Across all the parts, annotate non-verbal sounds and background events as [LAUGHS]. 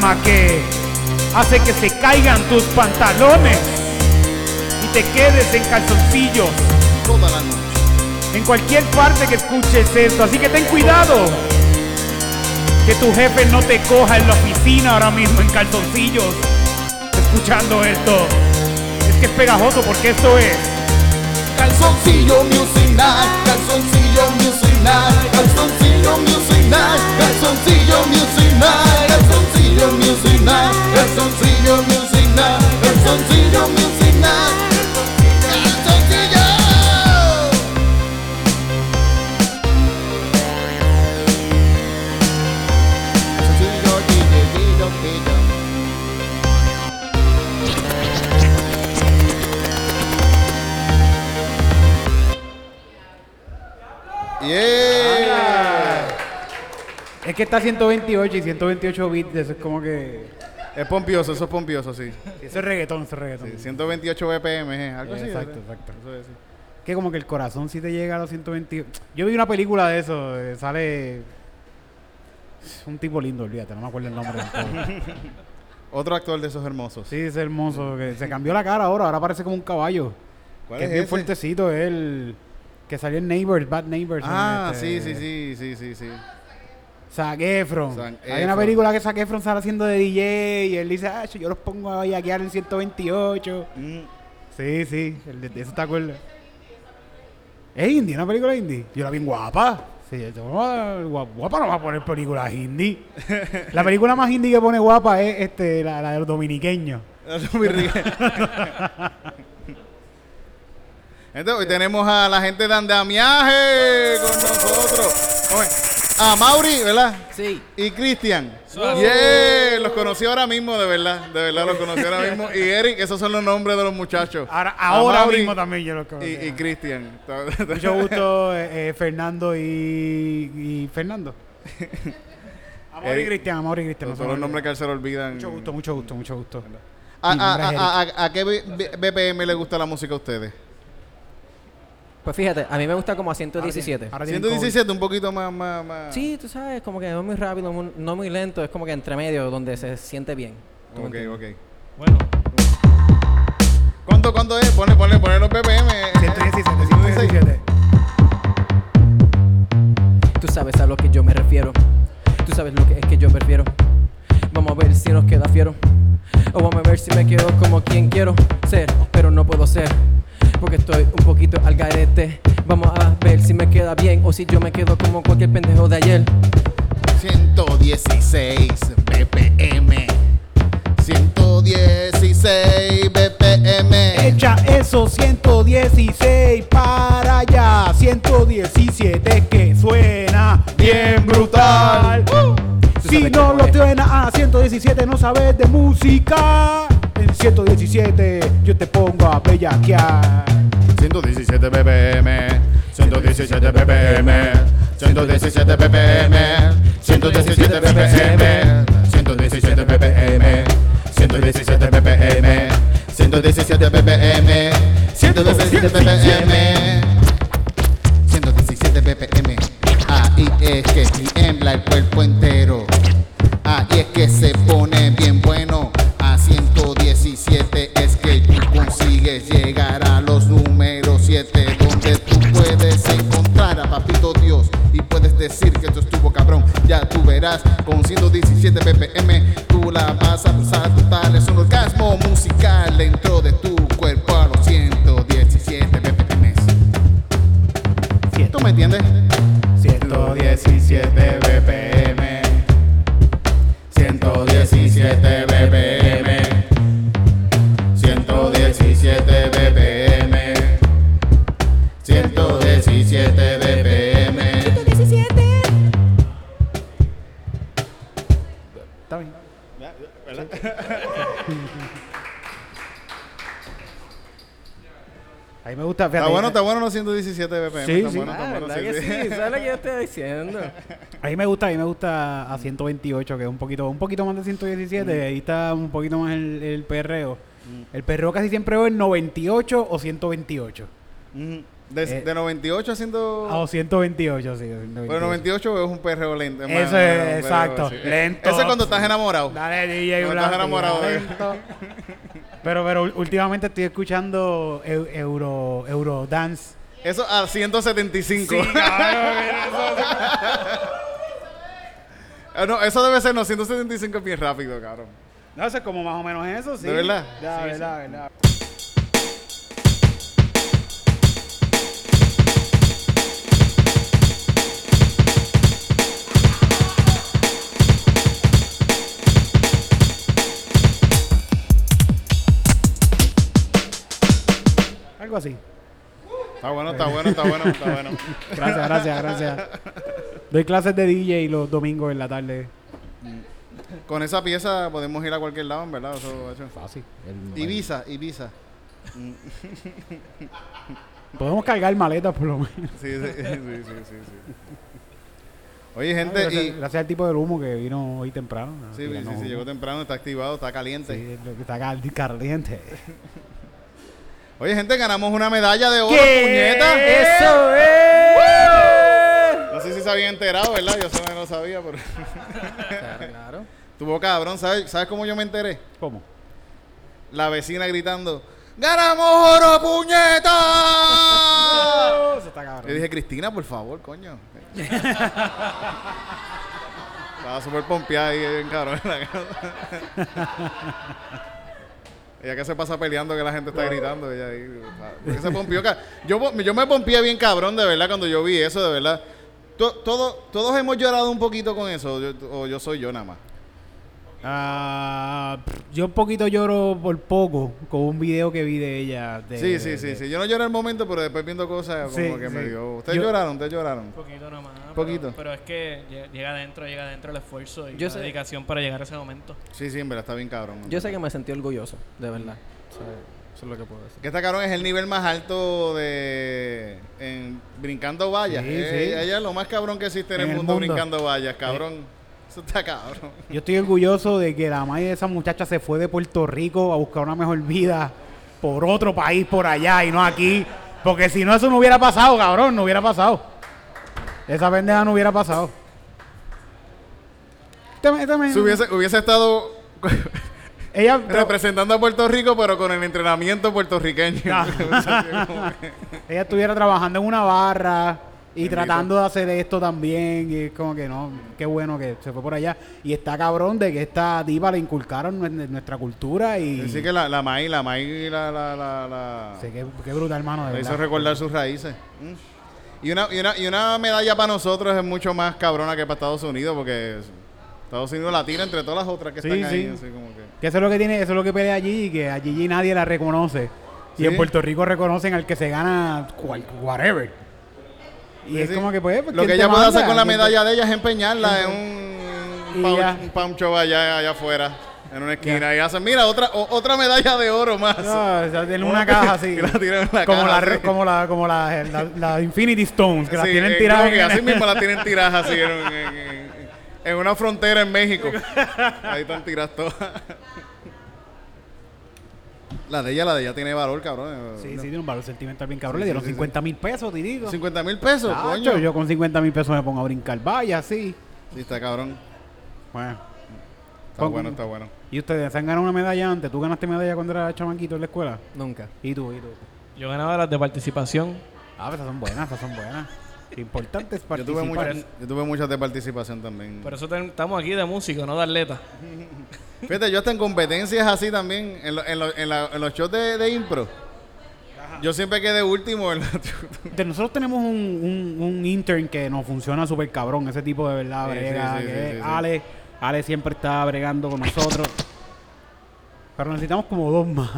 que hace que se caigan tus pantalones y te quedes en calzoncillos Toda la noche. en cualquier parte que escuches esto. Así que ten cuidado que tu jefe no te coja en la oficina ahora mismo en calzoncillos escuchando esto. Es que es pegajoso porque esto es Calzoncillo Music Night. Calzoncillo Music Night. Calzoncillo Music Night. Calzoncillo Music Night. Calzoncillo Music Night. Calzoncillo Music Night. Calzoncillo Music Night. Calzoncillo. Calzoncillo, DJ, DJ, DJ. Yeah. Que está 128 y 128 bits, eso es como que... Es pompioso, eso es pompioso, sí. Eso es reggaetón, eso es reggaetón. Sí, 128 BPM, eh, algo así. Exacto, ¿verdad? exacto. Eso es, sí. Que como que el corazón si te llega a los 128... Yo vi una película de eso, eh, sale... Un tipo lindo, olvídate, no me acuerdo el nombre. [LAUGHS] Otro actor de esos hermosos. sí, es hermoso, que se cambió la cara ahora, ahora parece como un caballo. ¿Cuál que es bien ese? fuertecito, el... Que salió en Neighbors, Bad Neighbors. Ah, este, sí, sí, sí, sí, sí, sí. Zac Efron. Zac Hay una película que Zac Efron sale haciendo de DJ y él dice, ah, yo los pongo a yaquear en 128. Mm. Sí, sí, el de, de eso te acuerdas. ¿Es indie? ¿Una película indie? Yo la vi en guapa. Sí, "Ah, guapa, no va a poner películas indie. [LAUGHS] la película más indie que pone guapa es este, la, la de los dominiqueños. [LAUGHS] Entonces, hoy tenemos a la gente de andamiaje con nosotros. Oye, A Mauri, ¿verdad? Sí. Y Cristian. Yeah, los conocí ahora mismo, de verdad. De verdad, los conocí ahora mismo. Y Eric, esos son los nombres de los muchachos. Ahora, A ahora Mauri mismo también yo lo conozco. Y, y Cristian. Mucho gusto, eh, eh, Fernando y, y Fernando. [LAUGHS] Amor y Eric. Cristian, Amor y Cristian. no Son los nombres que se le olvidan. Mucho gusto, mucho gusto, mucho gusto. ¿A, a, nombre es a- a- a qué BPM le gusta la música a ustedes? Pues fíjate, a mí me gusta como a 117. Ahora tienen 117, un poquito más, más, más. Sí, tú sabes, como que no muy rápido, no muy lento, es como que entre medio donde se siente bien. ¿Tú me Ok, entiendes? ok. Bueno, ¿Cuánto, cuánto es? Ponle, ponle, ponle los BPM. 117, 117. Tú sabes a lo que yo me refiero. Tú sabes lo que es que yo prefiero. Vamos a ver si nos queda fiero. O vamos a ver si me quedo como quien quiero ser, pero no puedo ser. Porque estoy un poquito al garete. Vamos a ver si me queda bien o si yo me quedo como cualquier pendejo de ayer. 116 BPM. 116 BPM. Echa eso 116 para allá. 117 que suena bien brutal. Tú Si no lo suena a 117, no sabes de música. En 117 yo te pongo a bellaquear. 117 BPM, 117 BPM, 117 BPM, 117 BPM, 117 BPM, 117 BPM, 117 BPM, 117 BPM. 128, que es un poquito, un poquito más de 117, ahí está un poquito más el, el perreo. El perreo casi siempre es 98 o 128. Ujú. De, Eh, de 98 haciendo... Ah, o 128, sí. 128. Pero 98 es un perreo lento. es Eso es, perreo exacto, así. lento. Ese es cuando estás enamorado. Dale, DJ Blanco, estás enamorado de- lento. Pero, pero últimamente estoy escuchando eu- Euro, Eurodance. Eso a 175. [LAUGHS] Ah, no, eso debe ser, no, 175 es bien rápido, cabrón. No, eso es como más o menos eso, sí. ¿De verdad? Sí, verdad, verdad. Algo así. Está bueno, está bueno, está bueno, está bueno. [LAUGHS] Gracias, gracias, gracias. [LAUGHS] Doy clases de DJ los domingos en la tarde. Con esa pieza podemos ir a cualquier lado, en verdad. Eso, eso. Fácil. Ibiza, Ibiza. [LAUGHS] Podemos cargar maletas por lo menos. Sí, sí, sí, sí, sí, sí. Oye, gente, gracias, y... gracias al tipo del humo que vino hoy temprano. Sí, sí, sí, humo. llegó temprano, está activado, está caliente. Sí, lo que está cal- caliente. [LAUGHS] Oye, gente, ganamos una medalla de oro, puñeta. ¡Eso es! Se habían enterado, ¿verdad? Yo que no lo sabía, pero... Claro. [LAUGHS] Tuvo cabrón, ¿sabes? ¿Sabes cómo yo me enteré? ¿Cómo? La vecina gritando, ¡Ganamos oro, puñeta! Eso está cabrón. Le dije, Cristina, por favor, coño. Estaba súper pompeada ahí, bien cabrón. en la casa. [LAUGHS] ella que se pasa peleando que la gente está gritando. Ella ahí, se pompió. Yo, yo me pompié bien cabrón, de verdad, cuando yo vi eso, de verdad. To- todo, todos hemos llorado un poquito con eso, yo- o yo soy yo nada más. Ah, yo un poquito lloro por poco con un video que vi de ella. de- Sí, sí, de- sí, de- sí. Yo no lloré al momento, pero después viendo cosas como Sí, que me dio. ¿Ustedes Yo- lloraron? ¿Ustedes lloraron? Un poquito nomás. pero- Poquito. Pero, es que lle- llega adentro, llega adentro el esfuerzo y Yo la sé- dedicación para llegar a ese momento. Sí, sí, en verdad está bien cabrón. Yo sé que me sentí orgulloso, de verdad. O sea, eso es lo que puedo decir. Que esta cabrón es el nivel más alto de. En, brincando vallas. Sí, Eh, sí. Ella es lo más cabrón que existe en, En el, mundo, mundo. brincando vallas, cabrón. Eso está cabrón. Yo estoy orgulloso de que la madre de esa muchacha se fue de Puerto Rico a buscar una mejor vida por otro país por allá y no aquí. Porque si no, eso no hubiera pasado, cabrón, no hubiera pasado. Esa pendeja no hubiera pasado. Este este me- Si hubiese, hubiese estado ella, representando a Puerto Rico, pero con el entrenamiento puertorriqueño. [LAUGHS] Ella estuviera trabajando en una barra y Bendito. tratando de hacer esto también. Y es como que no, qué bueno que se fue por allá. Y está cabrón de que esta diva le inculcaron nue- nuestra cultura y. Así que la, la maíz, la maíz, la, la, la, la- Sí, qué, qué brutal, hermano. De le hizo recordar sus raíces. Mm. Y una, y, una, y una medalla para nosotros es mucho más cabrona que para Estados Unidos, porque Estados Unidos la tira entre todas las otras que Sí, están ahí. sí. Así como que. Que eso es lo que tiene, eso es lo que pelea allí y que a Gigi nadie la reconoce. Y Sí. en Puerto Rico reconocen al que se gana cual- whatever. Y Sí, es sí. como que pues. Lo ¿quién que ella puede hacer con la ¿Quién te- medalla de ella es empeñarla en un, un, show allá, allá afuera, en una esquina. Y hacen, mira, otra, o- otra medalla de oro más. No, o sea, en una caja así. [LAUGHS] Que la tiran en la como, caja, la, sí. como la como la, la, la Infinity Stones, que las tienen tiradas. así mismo la [LAUGHS] tienen tiradas así en, en- en- en una frontera en México. Ahí están tiradas todas. La de ella, la de ella tiene valor, cabrón. Sí, No. sí, tiene un valor sentimental bien cabrón. Sí, Le dieron sí, sí, 50 mil pesos, tirito. 50 mil pesos, coño. Yo con 50 mil pesos me pongo a brincar. Vaya, sí. Sí, está cabrón. Bueno. Está Pon- bueno, está bueno. ¿Y ustedes se han ganado una medalla antes? ¿Tú ganaste medalla cuando eras chamaquito en la escuela? Nunca. ¿Y tú? ¿Y tú? Yo ganaba las de participación. Ah, pero esas son buenas, esas son buenas. Importante es Yo participar. tuve, muchas, yo tuve muchas de participación también. Por eso ten- estamos aquí de músico, no de atleta. [LAUGHS] Fíjate, yo hasta en competencias así también, en, lo- en, lo- en la- en los shows de, de impro. Yo siempre quedé último en la... [LAUGHS] De- Nosotros tenemos un, un, un intern que nos funciona súper cabrón, ese tipo de verdad, Sí, brega, sí, sí, que sí, es sí, sí. Ale. Ale siempre está bregando con nosotros. Pero necesitamos como dos más.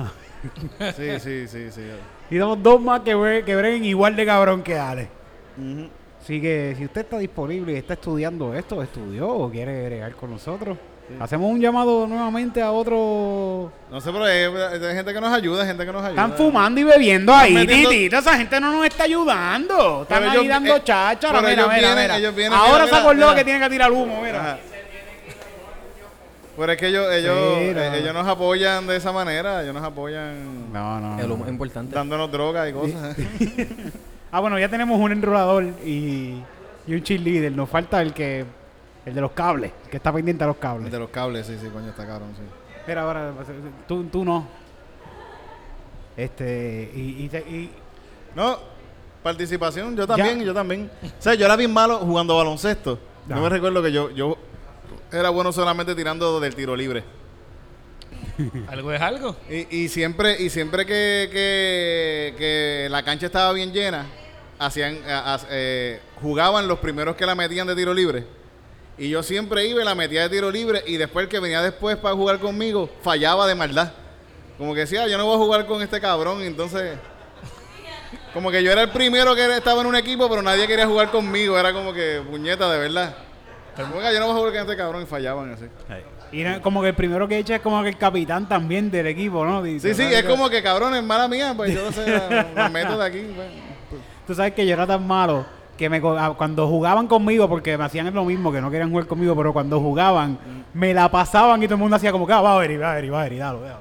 Sí, sí, sí, sí. [LAUGHS] Necesitamos dos más que, bre- que breguen igual de cabrón que Ale. Ujú. Así que si usted está disponible y está estudiando esto, estudió o quiere bregar con nosotros, hacemos un llamado nuevamente a otro... No sé, pero hay, hay gente que nos ayuda, gente que nos ayuda. Están fumando y bebiendo ahí, metiendo- titito. Esa gente no nos está ayudando. Están Pero ahí ellos- dando eh, cháchara. Mira, ellos mira, vienen- mira. ellos vienen, Ahora mira, se acordó mira. que tiene que tirar humo, mira. Ajá. Pero es que ellos, ellos, Sí, no. eh, ellos nos apoyan de esa manera, ellos nos apoyan No, no. El no. humo es importante. dándonos drogas y cosas. [LAUGHS] Ah, bueno, ya tenemos un enrolador y, y un cheerleader. Nos falta el que... El de los cables, que está pendiente a los El cables. de los cables, sí, sí, coño, está cabrón, sí. Mira, ahora, tú, tú no. Este, y, y, te- y- No, participación, yo también, Ya. yo también. O sea, yo era bien malo jugando baloncesto. No me recuerdo que yo, yo era bueno solamente tirando del tiro libre. Algo es algo. Y, y siempre, y siempre que, que, que la cancha estaba bien llena, hacían, a- a- eh, jugaban los primeros que la metían de tiro libre. Y yo siempre iba y la metía de tiro libre y después el que venía después para jugar conmigo fallaba de maldad. Como que decía, "Ah, yo no voy a jugar con este cabrón. Entonces, como que yo era el primero que estaba en un equipo, pero nadie quería jugar conmigo. Era como que, puñeta, de verdad. Como que yo no voy a jugar con este cabrón y fallaban así. y como que el primero que echa es como que el capitán también del equipo, ¿no? Sí, sí, es como que cabrón, es mala mía, pues yo no sé, la meto de aquí. pues. Tú sabes que yo era tan malo que me, co- ah, cuando jugaban conmigo, porque me hacían lo mismo, que no querían jugar conmigo, pero cuando jugaban, me la pasaban y todo el mundo hacía como que, ah, va a ver, va a ver, va a ver, dalo, dalo,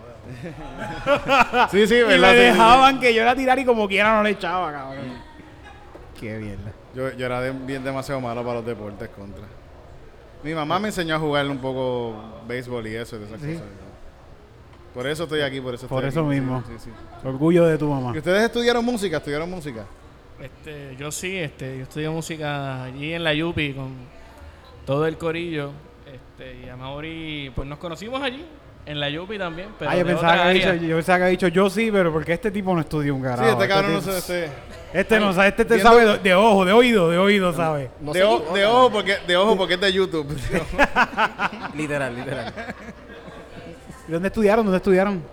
dalo". [LAUGHS] Sí, sí, [LAUGHS] y ¿verdad? me Sí, sí, sí. dejaban que yo la tirara y como quiera no le echaba, cabrón. Qué mierda. Yo, yo era de- bien demasiado malo para los deportes contra. Mi mamá me enseñó a jugar un poco béisbol y eso, de esas Sí. cosas. Por eso estoy aquí, por eso Por estoy eso aquí. mismo. Sí, sí, sí. Orgullo de tu mamá. ¿Y ustedes estudiaron música? ¿Estudiaron música? Este, yo sí, este, yo estudié música allí en la Yupi con todo el corillo. Este, y a Mauri, pues nos conocimos allí, en la Yupi también, pero ah, yo pensaba, que había dicho, yo pensaba que había dicho yo sí, pero porque este tipo no estudió un carajo. sí, este cabrón no tipo- se... Este, Este no sabe, este te Viendo- sabe de, de ojo, de oído, de oído, sabe. No de, se o- equivocan. de ojo porque, de ojo porque es de YouTube. [LAUGHS] Literal, literal. [LAUGHS] ¿Y ¿Dónde estudiaron? ¿Dónde estudiaron?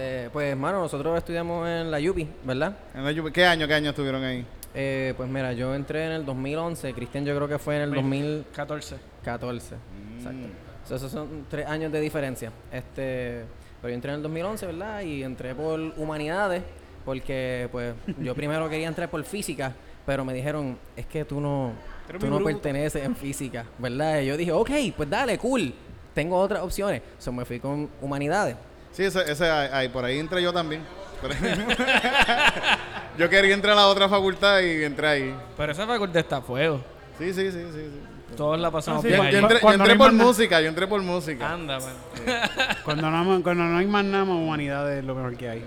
Este, pues, hermano, nosotros estudiamos en la Yupi, ¿verdad? En la YouTube. ¿Qué año, qué año estuvieron ahí? Eh, pues mira, yo entré en el 2011, Cristian yo creo que fue en el 2014. 14. Exacto. So, esos son tres años de diferencia. Este, pero yo entré en el 2011, ¿verdad? Y entré por humanidades, porque pues yo primero quería entrar por física, pero me dijeron, es que tú no, tú no bruto. perteneces en física, ¿verdad? Y yo dije, ok, pues dale, cool. Tengo otras opciones. So me fui con humanidades. Sí, ese, ese ahí, por ahí entré yo también. Por [LAUGHS] yo quería entrar a la otra facultad y entré ahí. Pero esa facultad está a fuego. Sí, sí, sí, sí. sí. Todos la pasamos Ah, sí, bien Yo, Cuando- yo entré, yo cuando entré no hay por música, yo entré por música. Anda, bueno. [LAUGHS] Cuando no, hay- cuando no hay más nada, más humanidad es lo mejor que hay.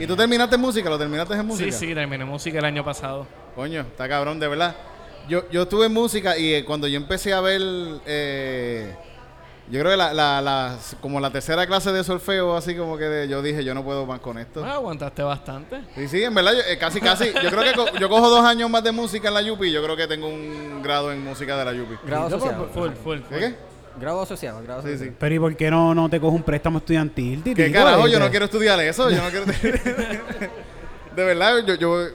¿Y tú terminaste en música? ¿Lo terminaste en música? Sí, sí, terminé música el año pasado. Coño, está cabrón, de verdad. Yo, yo estuve en música y eh, cuando yo empecé a ver, eh, yo creo que la, la, la- como la tercera clase de solfeo, así como que de- yo dije, yo no puedo más con esto. Bueno, aguantaste bastante. Sí, sí, en verdad, yo, eh, casi, casi. Yo creo que co- yo cojo dos años más de música en la Yupi y yo creo que tengo un grado en música de la Yupi. Grado asociado. Full, full, full. ¿Qué? Grado asociado, grado Sí, asociado. sí. Pero ¿y por qué no, no te coges un préstamo estudiantil? ¿Qué carajo? Yo no quiero estudiar eso. Yo no quiero. [LAUGHS] [LAUGHS] de verdad, yo, yo.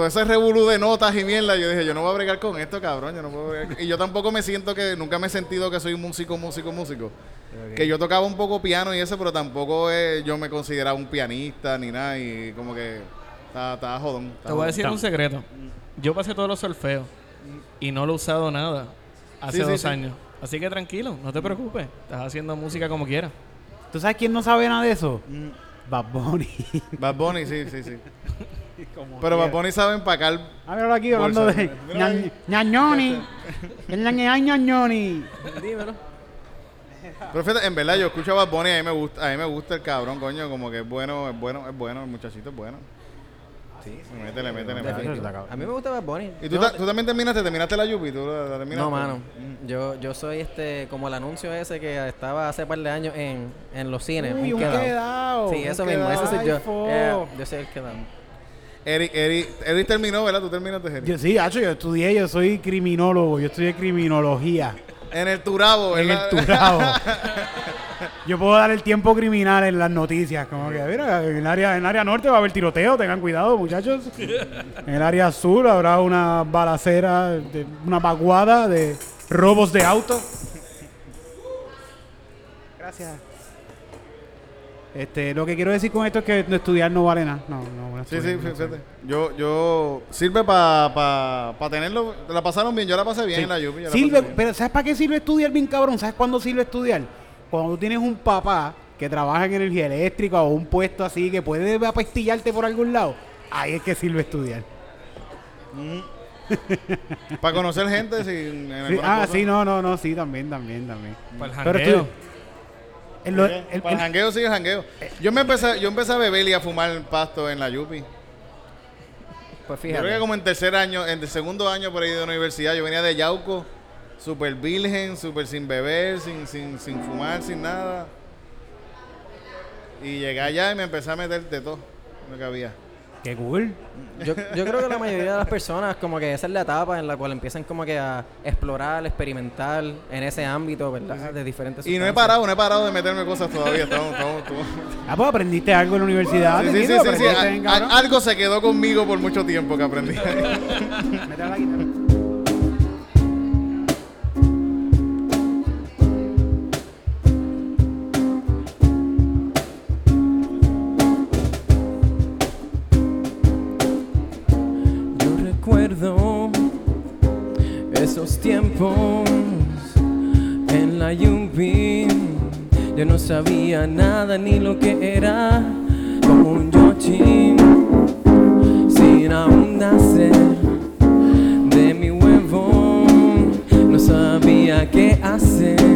Todo ese revolú de notas y mierda, yo dije, yo no voy a bregar con esto, cabrón. Yo no puedo bregar. Y yo tampoco me siento que. Nunca me he sentido que soy un músico, músico, músico. Que yo tocaba un poco piano y eso, pero tampoco eh, yo me consideraba un pianista ni nada. Y como que. Estaba, estaba jodón. estaba Te voy a jodón. decir un secreto. Yo pasé todos los solfeos y no lo he usado nada hace Sí, dos sí. años. Así que tranquilo, no te preocupes. Estás haciendo música como quieras. ¿Tú sabes quién no sabe nada de eso? Bad Bunny. Bad Bunny, sí, sí, sí. [LAUGHS] [LAUGHS] Pero Bad Bunny sabe empacar. A ver, ahora aquí hablando de Mira ahí. ña- ñañoni. El ñañe- ñañoni. Dímelo. Pero fíjate, en verdad, yo escucho a Bad Bunny y a mí me gusta, a mí me gusta el cabrón, coño, como que es bueno, es bueno, es bueno, el muchachito es bueno. Sí, Métele, métele, métele. Definitivo. A mí me gusta Bad Bunny. ¿Y tú, Yo- ta- tú también terminaste? ¿Terminaste la Yupi? ¿Tú la, la terminaste? No, mano. Yo, yo soy este, como el anuncio ese que estaba hace par de años en, en los cines. Uy, un quedado. quedado. Sí, un eso mismo, ese soy yo. Fo. Yeah, yo soy el quedado. Eric, Eric, Eric terminó, ¿verdad? Tú terminaste, Eric. Yo sí, hacho, yo estudié, yo soy criminólogo, yo estudié criminología En el Turabo, en ¿verdad? el Turabo. [LAUGHS] yo puedo dar el tiempo criminal en las noticias, como que, mira, en el área, en el área norte va a haber tiroteo, tengan cuidado, muchachos. En el área sur habrá una balacera, de- una vaguada de robos de auto. Gracias. Este, lo que quiero decir con esto es que estudiar no vale nada. No, no, Sí, sí, no fíjate. Yo, yo, sirve para pa, pa tenerlo, la pasaron bien, yo la pasé bien Sí. en la la Sirve, pero ¿sabes para qué sirve estudiar bien cabrón? ¿Sabes cuándo sirve estudiar? Cuando tú tienes un papá que trabaja en energía eléctrica o un puesto así que puede apestillarte por algún lado, ahí es que sirve estudiar. [LAUGHS] Para conocer gente sin... en Sí, ah, sí, no, no, no, sí, también, también, también. Para el Pero el- Para el jangueo sí, el jangueo. Yo me empecé, yo empecé a beber y a fumar pasto en la Yupi. Pues Yo creo que fíjate. como en tercer año, en el segundo año por ahí de la universidad, yo venía de Yauco, súper virgen, súper sin beber, sin, sin, sin fumar, sin nada. Y llegué allá y me empecé a meter de todo lo que había. Qué cool. Yo, yo creo que la mayoría de las personas como que esa es la etapa en la cual empiezan como que a explorar, experimentar en ese ámbito, ¿verdad? De diferentes Y no he sustancias. parado, no he parado de meterme cosas todavía. Estamos, estamos, estamos- Ah, pues aprendiste algo en la universidad. Sí, sí, sí, algo se quedó conmigo por mucho tiempo que aprendí. [LAUGHS] La guitarra. Esos tiempos en la Yupi. Yo no sabía nada ni lo que era como un Yoshi sin aún nacer de mi huevo. No sabía qué hacer.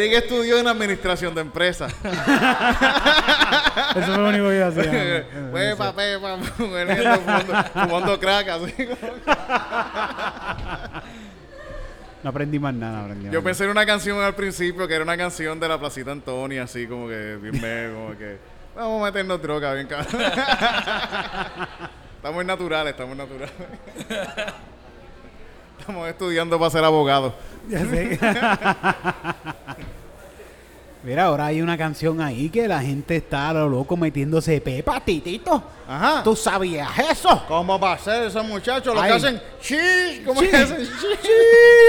Eric, estudió en administración de empresas. [LAUGHS] Eso es lo único que yo hacía. [LAUGHS] Pepa, pepa, fumando, fumando crack, así. No aprendí más nada. aprendí más Yo nada. pensé en una canción al principio que era una canción de la Placita Antonia, así como que bien como que vamos a meternos droga, bien cabrón. [LAUGHS] estamos naturales, estamos naturales. estamos estudiando para ser abogados. Ya sé. Mira, ahora hay una canción ahí que la gente está a lo loco metiéndose pepa, titito. Ajá. ¿Tú sabías eso? ¿Cómo va a ser esos muchachos? Los Ay. que hacen chi, ¿cómo Chi. que hacen chi?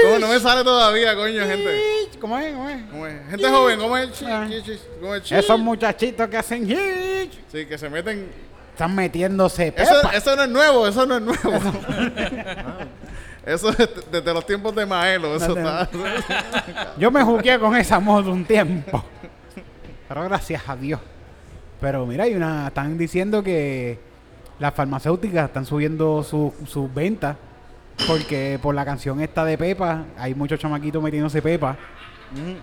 ¿Cómo no me sale todavía, coño, gente? ¿Cómo es? ¿Cómo es? ¿Cómo es? Gente joven, ¿cómo es el chi? Ah. chi, chi? ¿Cómo es el chi? Esos muchachitos que hacen hit Sí, que se meten. están metiéndose pepa. Eso, eso no es nuevo, eso no es nuevo. [LAUGHS] [LAUGHS] Eso es desde los tiempos de Maelo, eso está. Yo me jugué con esa moda un tiempo. Pero gracias a Dios. Pero mira, hay una. Están diciendo que las farmacéuticas están subiendo su- sus ventas. Porque por la canción esta de Pepa, hay muchos chamaquitos metiéndose Pepa.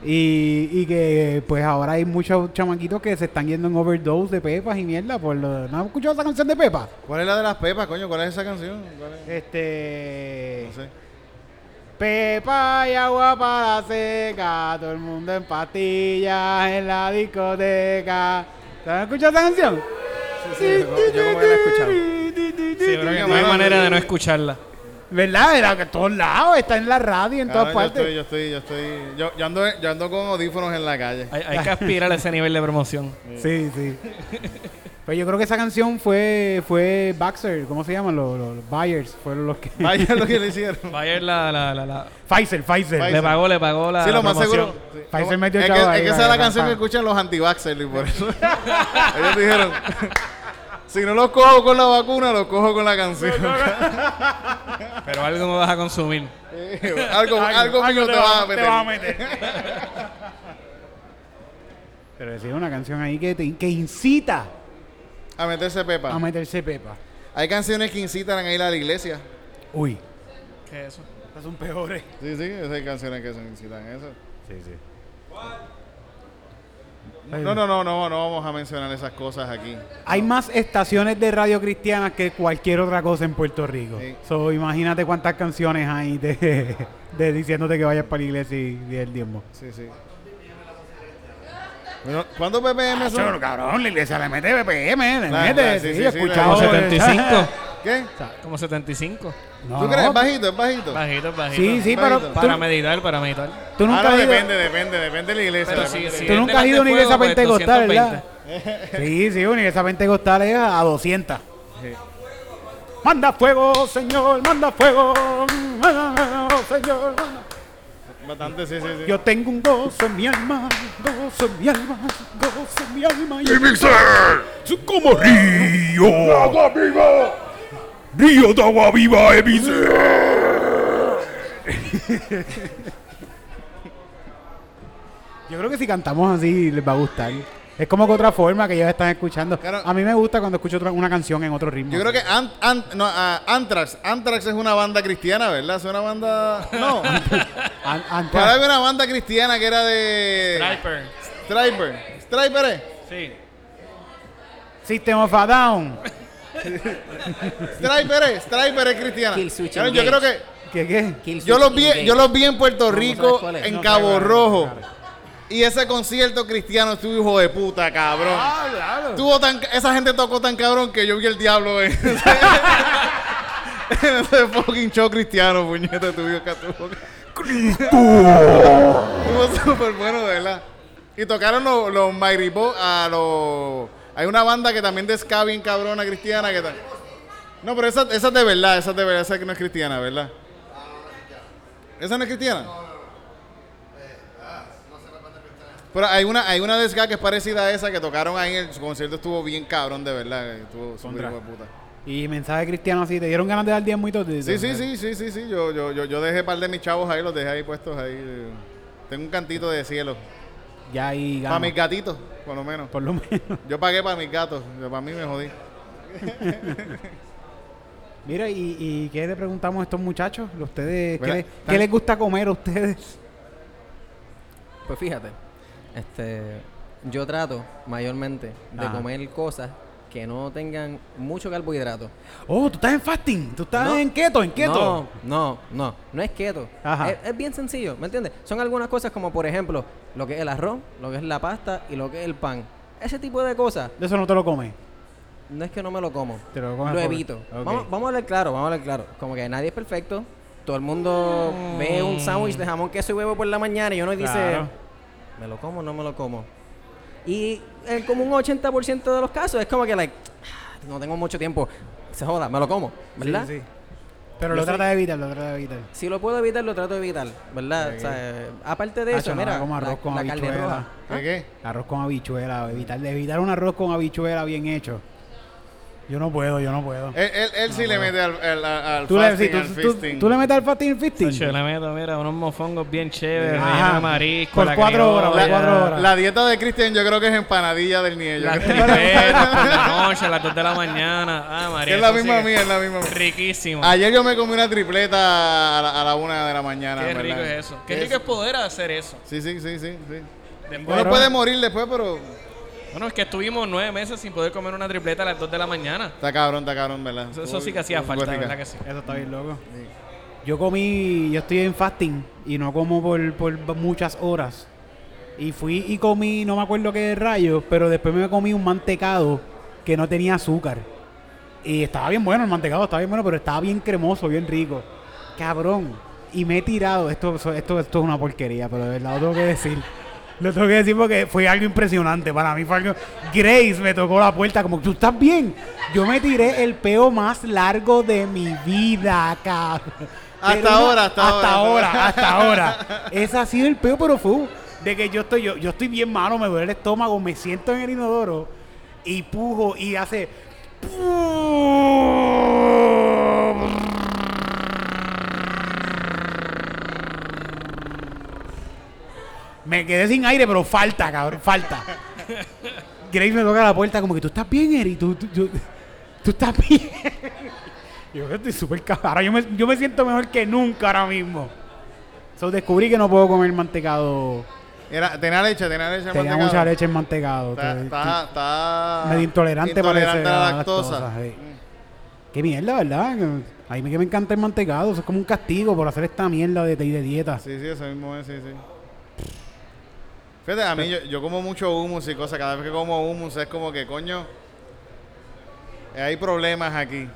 Y, y que pues ahora hay muchos chamaquitos que se están yendo en overdose de Pepas y mierda. Por lo, ¿No has escuchado esa canción de Pepa? ¿Cuál es la de las pepas, coño? ¿Cuál es esa canción? Este. No sé. Pepa y agua para seca, todo el mundo en pastillas en la discoteca. ¿Te has escuchado esa canción? Sí, sí, yo, yo como que la he escuchado. Sí, creo que no hay manera de no escucharla. ¿Verdad? Era que todos lados, está en la radio, en todas Cabrón, partes. Yo estoy, yo estoy, yo estoy. Yo, yo ando, yo ando con audífonos en la calle. Hay, hay que aspirar a ese nivel de promoción. Sí, sí. Pero yo creo que esa canción fue fue Baxter, ¿cómo se llaman? Los, los, los buyers, fueron los que... Vaya lo que le hicieron. [LAUGHS] Bayer la, la, la, la- Pfizer, Pfizer. Le pagó, le pagó la sí, lo más promoción. seguro. sí. Pfizer metió es que, es que esa es la canción que escuchan los anti y por eso. [LAUGHS] Ellos dijeron: si no los cojo con la vacuna, los cojo con la canción. [LAUGHS] Pero algo me vas a consumir. algo algo, mío te, vas a meter. Pero decía una canción ahí que, te- que incita A meterse pepa. a meterse pepa. Hay canciones que incitan a ir a la iglesia. Uy, ¿Qué es eso? estas son peores. Sí, sí, esas hay canciones que son incitan a eso. Sí, sí. No, no, no, no, no vamos a mencionar esas cosas aquí. Hay más estaciones de radio cristianas que cualquier otra cosa en Puerto Rico. Sí. So, imagínate cuántas canciones hay de, [LAUGHS] de diciéndote que vayas para la iglesia y, y el diezmo. Sí, sí. Bueno, ¿Cuántos BPM son? Cabrón, la iglesia le mete BPM, le La- mete. la- sí, sí, sí, la- 75. ¿Qué? Como 75. No, ¿Tú no, crees? ¿Es bajito? ¿Es bajito? Bajito, bajito. Sí, sí, pero Bajito. tú, Para meditar, para meditar. tú nunca Ahora has ido, depende, depende, depende de la iglesia. Pero depende sí, sí. tú nunca has ido a una iglesia fuego, pues, pentecostal, 220. ¿verdad? Sí, sí, una iglesia pentecostal es a 200. Manda fuego, Señor, manda fuego. Manda fuego, Señor. manda- Bastante, sí, sí, sí. Yo tengo un gozo en mi alma, gozo en mi alma, gozo en mi alma. Y ¡Es como río! ¡Agua viva! ¡Río de agua viva, Ebiser! Yo creo que si cantamos así les va a gustar. Es como que otra forma que ellos están escuchando. Claro. A mí me gusta cuando escucho otra- una canción en otro ritmo. Yo creo que Ant- Ant- no, ah, Anthrax. Anthrax es una banda cristiana, ¿verdad? Es una banda. No. [LAUGHS] An- antes- ¿Cuál había una banda cristiana que era de. Striper. Striper. Striper es. Sí. System of a Down. [LAUGHS] Striper es. Striper es cristiana. Claro, yo creo que. ¿Qué qué? Yo los vi, Engage. yo los vi en Puerto ¿sabes Rico, en No, Cabo claro, Rojo. claro. Y ese concierto cristiano estuvo hijo de puta, cabrón. Ah, claro. Tuvo tan, esa gente tocó tan cabrón que yo vi el diablo en [LAUGHS] ese, en ese fucking show cristiano, puñeta, tuvo que tuvo. Estuvo súper bueno, de verdad. Y tocaron los, los Mighty Bo- a los... Hay una banda que también de ska bien cabrona cristiana que. No, pero esa, esa es de verdad, esa es de verdad, esa que no es cristiana, ¿verdad? ¿Esa no es cristiana? Pero hay una, hay una de ska que es parecida a esa que tocaron ahí en el su concierto estuvo bien cabrón de verdad, estuvo Contra. de puta. Y mensaje cristiano así, ¿te dieron ganas de dar diezmo y todo? Sí, sí, sí, sí, sí, sí. Yo, yo, yo, yo dejé un par de mis chavos ahí, los dejé ahí puestos ahí. Tengo un cantito de cielo. Ya ahí Para mis gatitos, por lo menos. por lo menos. Yo pagué para mis gatos, yo para mí me jodí. [LAUGHS] Mira, ¿y, y qué le preguntamos a estos muchachos? ¿Ustedes, ¿qué, les- qué les gusta comer a ustedes? Pues fíjate, este, yo trato mayormente de Ajá. comer cosas que no tengan mucho carbohidrato. Oh, tú estás en fasting. Tú estás No. en keto, en keto. No, no, no, no es keto. Ajá. Es, es bien sencillo, ¿me entiendes? Son algunas cosas como, por ejemplo, lo que es el arroz, lo que es la pasta y lo que es el pan. Ese tipo de cosas, De eso no te lo comes. no es que no me lo como, Te lo comes lo evito. Vamos, vamos a hablar claro, vamos a hablar claro. Como que nadie es perfecto. Todo el mundo ve un sándwich de jamón, queso y huevo por la mañana y uno dice, Claro. ¿me lo como o no me lo como? Y en como un 80% de los casos es como que, like, "Ah, no tengo mucho tiempo. Se joda, me lo como, ¿verdad? Sí, sí. Pero lo trata de evitar, lo trata de evitar. Si lo puedo evitar, lo trato de evitar, ¿verdad? O sea, eh, aparte de eso, no, mira, como arroz la, con la habichuela. ¿Qué qué? Arroz con habichuela, evitar, evitar un arroz con habichuela bien hecho. Yo no puedo, yo no puedo. Él, él, él sí le mete al, al, al Tú le, fasting, sí, tú, al tú- feasting. tú le metes al fasting y fisting. Yo le meto, mira, unos mofongos bien chéveres, relleno de marisco, Por la cuatro horas, por criolla, cuatro horas. La dieta de Cristian yo creo que es empanadilla del niño. Las [LAUGHS] tripetas por la noche, a las 2 de la mañana. Ah, María. es la misma mía, es la misma mía. Riquísimo. Ayer yo me comí una tripleta a la, a la una de la mañana. Qué ¿verdad? rico es eso. Qué rico es poder hacer eso. Sí, sí, sí, sí. sí. Uno puede morir después, pero Bueno, es que estuvimos nueve meses sin poder comer una tripleta a las 2 de la mañana. está cabrón, está cabrón, ¿verdad? Eso, eso sí que hacía falta, rica. ¿verdad que sí? Eso está bien loco. Yo comí, yo estoy en fasting y no como por, por muchas horas. Y fui y comí, no me acuerdo qué rayo, pero después me comí un mantecado que no tenía azúcar. Y estaba bien bueno el mantecado, estaba bien bueno, pero estaba bien cremoso, bien rico. Cabrón. Y me he tirado, esto, esto, esto es una porquería, pero de verdad lo tengo que decir. Lo tengo que decir porque fue algo impresionante. Para mí fue algo. Grace me tocó la puerta como, ¿tú estás bien? Yo me tiré el peo más largo de mi vida, cabrón. Hasta ahora, hasta hasta ahora. ahora, hasta ahora. [LAUGHS] Ese ha sido el peo, pero fue de que yo estoy, yo, yo estoy bien malo, me duele el estómago, me siento en el inodoro y pujo y hace. Me quedé sin aire, pero falta, cabrón, falta. Grace me toca la puerta como que tú estás bien, Eri, tú, tú, tú estás bien. [LAUGHS] yo estoy súper cabrón. Ahora yo me, yo me siento mejor que nunca ahora mismo. So, descubrí que no puedo comer mantecado. Era, tenía leche, tenía leche. Tenía mantecado. mucha leche en mantecado. Está, está, está medio intolerante, intolerante parece a la lactosa. lactosa, sí. Qué mierda, ¿verdad? A mí me, que me encanta el mantecado. Eso es como un castigo por hacer esta mierda de, de dieta. Sí, sí, eso mismo es, sí, sí. Fíjate, a mí yo, yo como mucho hummus y cosas. Cada vez que como hummus es como que, coño, hay problemas aquí.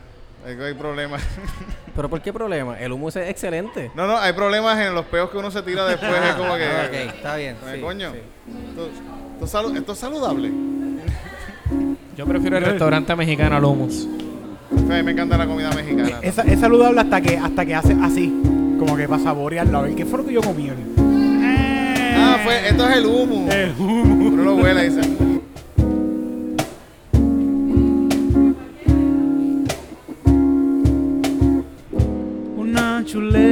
Hay, hay problemas. [LAUGHS] Pero ¿por qué problema? El hummus es excelente. no, no, hay problemas en los peos que uno se tira después. es como que, [LAUGHS] Ah, ok, está bien. sí, coño, sí. Esto, esto es salu- esto es saludable. [LAUGHS] Yo prefiero el restaurante mexicano al. A mí me encanta la comida mexicana. Es, es saludable hasta que hasta que hace así. Como que para saborearlo. A ver, ¿qué fue lo que yo comí hoy? Ah, fue, esto es el hummus. El hummus. Uno lo huele dice, Una chuleta.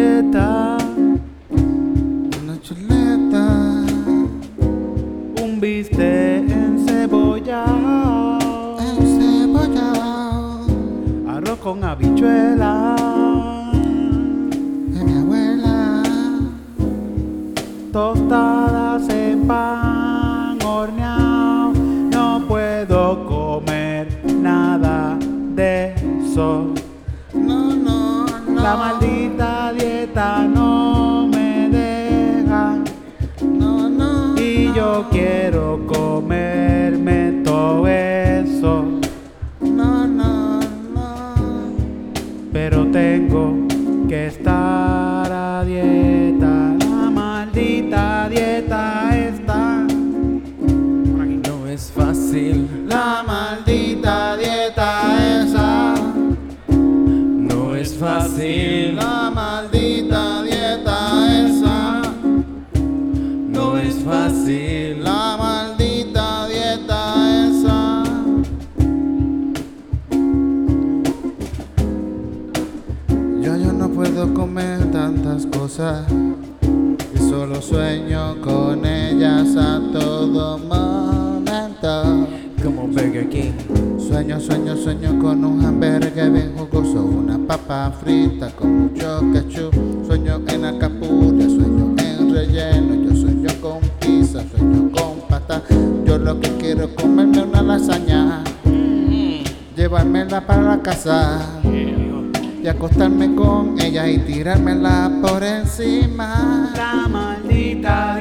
Y acostarme con ella y tirármela por encima. La maldita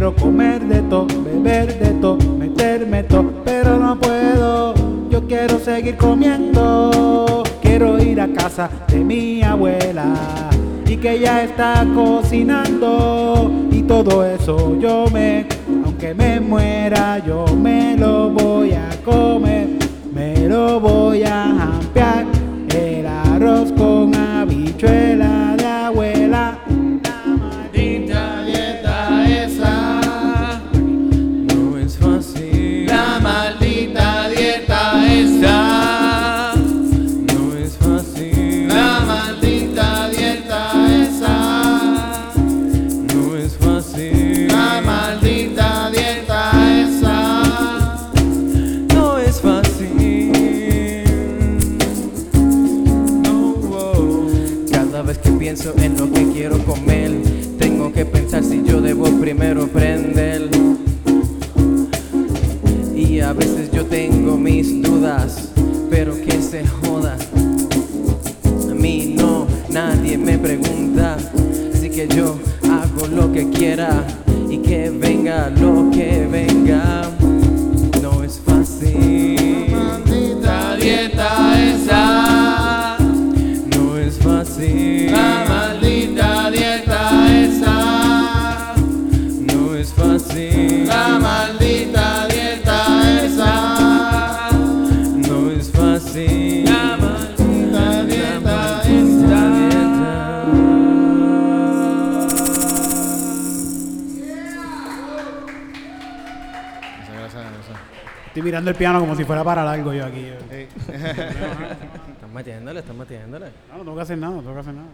quiero comer de todo, beber de todo, meterme todo, pero no puedo. Yo quiero seguir comiendo. Quiero ir a casa de mi abuela y que ella está cocinando y todo eso yo me, aunque me muera, yo me lo voy a comer, me lo voy a ampliar. El arroz con habichuela que yo hago lo que quiera y que venga lo mirando el piano como si fuera para largo yo aquí. [LAUGHS] Están metiéndole, están metiéndole. No, no tengo que hacer nada, no tengo que hacer nada.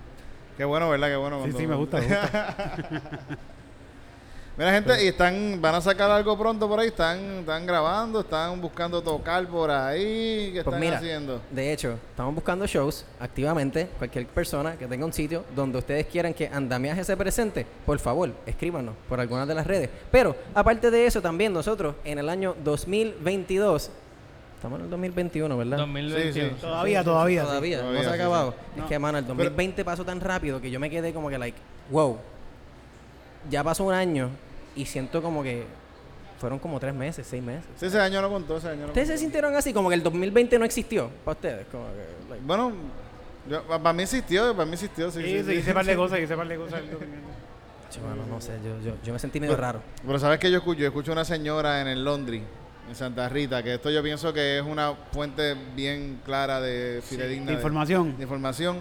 Qué bueno, ¿verdad? Qué bueno. Sí, sí, me gusta, me gusta. [LAUGHS] Mira, gente, y están, van a sacar algo pronto por ahí. Están, están grabando, están buscando tocar por ahí. ¿Qué Pues están mira, haciendo? de hecho, estamos buscando shows activamente. Cualquier persona que tenga un sitio donde ustedes quieran que Andamiaje se presente, por favor, escríbanos por algunas de las redes. Pero, aparte de eso, también nosotros en el año 2022, estamos en el 2021, ¿verdad? 2021. Sí, sí. Todavía, todavía. sí. Todavía, Todavía, no se ha sí, acabado. sí. Es que, mano, el 2020 pasó tan rápido que yo me quedé como que, like, wow. Ya pasó un año y siento como que fueron como tres meses, seis meses. Sí, ese año no contó, ese año no ¿Ustedes se sintieron así como que el 2020 no existió para ustedes? Como que, like, Bueno, yo- pa- para mí existió, para mí existió, sí. Sí, sí, sí, sí. hice par de cosas, [LAUGHS] hice par de cosas. Mano, no sé, yo, yo, yo me sentí medio raro. Pero sabes que yo escucho, yo escucho una señora en el Laundry, en Santa Rita, que esto yo pienso que es una fuente bien clara de fidedigna De información. de información,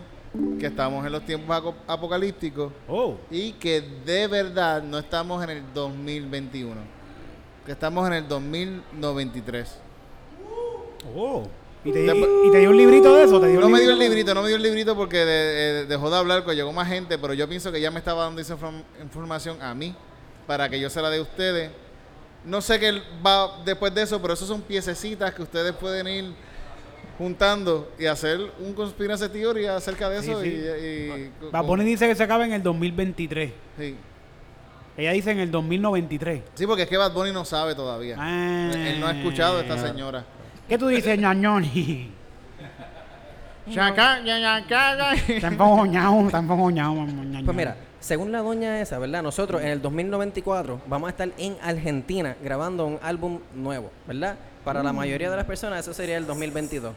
que estamos en los tiempos apocalípticos Oh. y que de verdad no estamos en el 2021, que estamos en el 2093. Oh. ¿Y te, Después- y te dio un librito de eso? ¿Te dio No me dio el librito? no me dio el librito porque de- eh, dejó de hablar, que llegó más gente, pero yo pienso que ya me estaba dando esa inform- información a mí para que yo se la dé a ustedes. No sé qué va después de eso, pero eso son piececitas que ustedes pueden ir juntando y hacer un conspiracy theory acerca de eso. sí. Y, y- Bad Bunny dice que se acaba en el 2023. sí. Ella dice en el 2093. Sí, porque es que Bad Bunny no sabe todavía. Ah. Él no ha escuchado a esta señora. ¿Qué tú dices, ñañoni? Tampoco ñao, tampoco ñao. Pues mira, según la doña esa, ¿verdad? Nosotros en el 2094 vamos a estar en Argentina grabando un álbum nuevo, ¿verdad? Para la mayoría de las personas eso sería el 2022.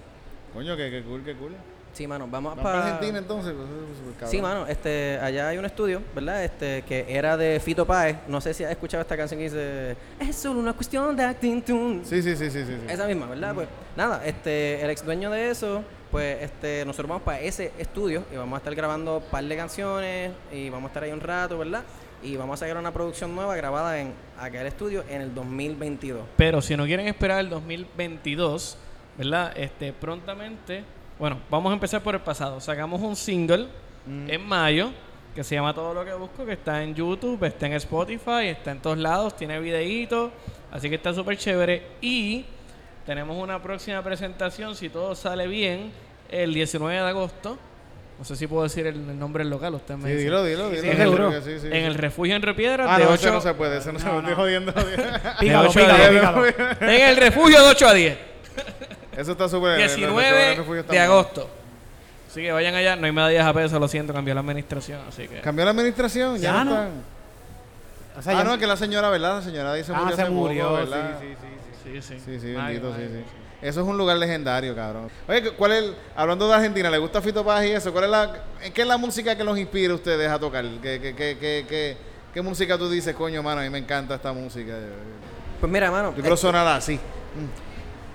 Coño, que, que cool, que cool. Sí, mano, vamos, Vamos para Argentina entonces. pues. Sí, mano, este, allá hay un estudio, ¿verdad? Este, que era de Fito Páez. No sé si has escuchado esta canción que dice Es solo una cuestión de acting tune. Sí, sí, sí, sí, sí. sí. Esa misma, ¿verdad? Pues nada, este, el ex dueño de eso, pues este, nosotros vamos para ese estudio y vamos a estar grabando un par de canciones y vamos a estar ahí un rato, ¿verdad? Y vamos a sacar una producción nueva grabada en aquel estudio en el 2022. Pero si no quieren esperar el 2022, ¿verdad? Este, prontamente, bueno, vamos a empezar por el pasado. Sacamos un single en mayo que se llama Todo lo que busco, que está en YouTube, está en Spotify, está en todos lados, tiene videitos, así que está súper chévere. Y tenemos una próxima presentación, si todo sale bien, el 19 de agosto. No sé si puedo decir el, el nombre del local, usted me Sí, dice. dilo, dilo, dilo. sí, Creo seguro. que sí, sí, en el refugio en Repiedras Ah, de no, 8 ese no se puede, ese no, se puede. Estoy jodiendo. [LAUGHS] Pícalo, ocho a pícalo, en el refugio de 8 a 10. Eso está súper. el- el- el 19 refugio está de agosto. Así que vayan allá, no hay medallas a peso, lo siento, cambió la administración, así que... ¿Cambió la administración? Ya, Ya no, no. están. O sea, ah, ya- no, es que la señora, ¿verdad? La señora dice Ah, murió se poco, murió, ¿verdad? sí, sí, sí. Sí, sí. Sí, sí, bendito, sí, sí. Eso es un lugar legendario, cabrón. Oye, ¿cuál es, el- hablando de Argentina, ¿le gusta Fito Paz y eso? ¿Cuál es la, qué es la música que los inspira a ustedes a tocar? ¿Qué, qué, qué, qué, qué, qué música tú dices, coño, mano, a mí me encanta esta música? Pues mira, mano, Yo quiero eh, sonar así.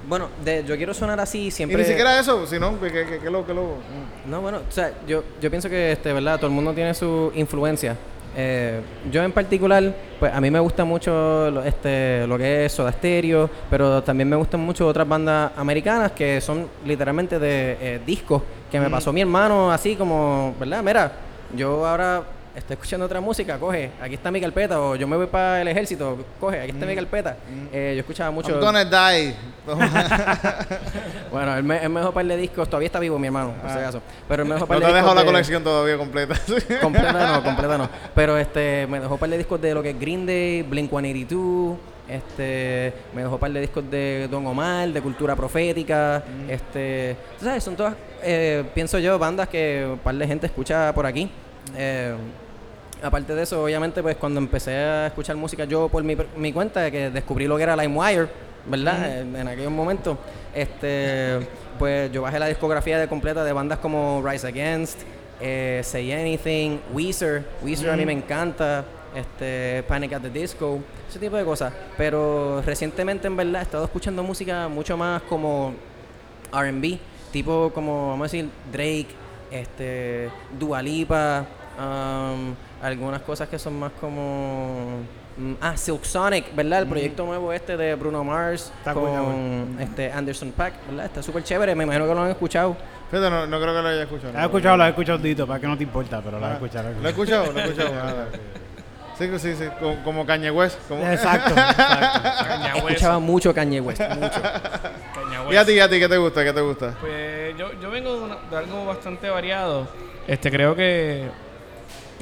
bueno, de, yo quiero sonar así Y siempre. ni siquiera eso, sino que, que, que, que lo, que lo... mm. No, bueno, o sea, yo, yo pienso que, este, ¿verdad? Todo el mundo tiene su influencia. Eh, yo en particular, pues a mí me gusta mucho lo, este, lo que es Soda Stereo, pero también me gustan mucho otras bandas americanas que son literalmente de eh, discos que me pasó mi hermano así como, ¿verdad? Mira, yo ahora estoy escuchando otra música, coge, aquí está mi carpeta, o yo me voy para el ejército, coge, aquí está mi carpeta. Eh, yo escuchaba mucho... Gonna die. [LAUGHS] Bueno, el, me- el mejor par de discos todavía está vivo mi hermano, por si acaso. Pero el mejor par Ah. no de te discos dejado la colección todavía completa. [LAUGHS] Completa no, completa no. Pero este, me dejó un par de discos de lo que es Green Day, Blink 182, este, me dejó un par de discos de Don Omar, de cultura profética, este, tú sabes, son todas, eh, pienso yo, bandas que un par de gente escucha por aquí. Eh, aparte de eso, obviamente, pues cuando empecé a escuchar música yo por mi, mi cuenta, que descubrí lo que era LimeWire, ¿verdad? En, en aquellos momentos, este, pues yo bajé la discografía de completa de bandas como Rise Against, eh, Say Anything, Weezer, Weezer a mí me encanta, este, Panic at the Disco, ese tipo de cosas. Pero recientemente, en verdad, he estado escuchando música mucho más como R&B, tipo como, vamos a decir, Drake, este, Dua Lipa, um, algunas cosas que son más como... mm, Ah, Silk Sonic, ¿verdad? El proyecto nuevo este de Bruno Mars Está con este Anderson Pack, ¿verdad? Está súper chévere, me imagino que lo han escuchado. Fíjate, no, no creo que lo haya escuchado. La he escuchado, la he escuchado Dito, para que no te importa, pero la he escuchado. la he ¿Lo he escuchado. escuchado? ¿Lo he escuchado? [LAUGHS] Ah, Sí, sí, sí, como, como Kanye West. Como... Exacto, exacto. Caña [LAUGHS] Escuchaba mucho Kanye West, [LAUGHS] mucho. ¿Y a ti, y a ti qué te gusta? ¿Qué te gusta? Pues yo, yo vengo de, una- de algo bastante variado. Este, creo que,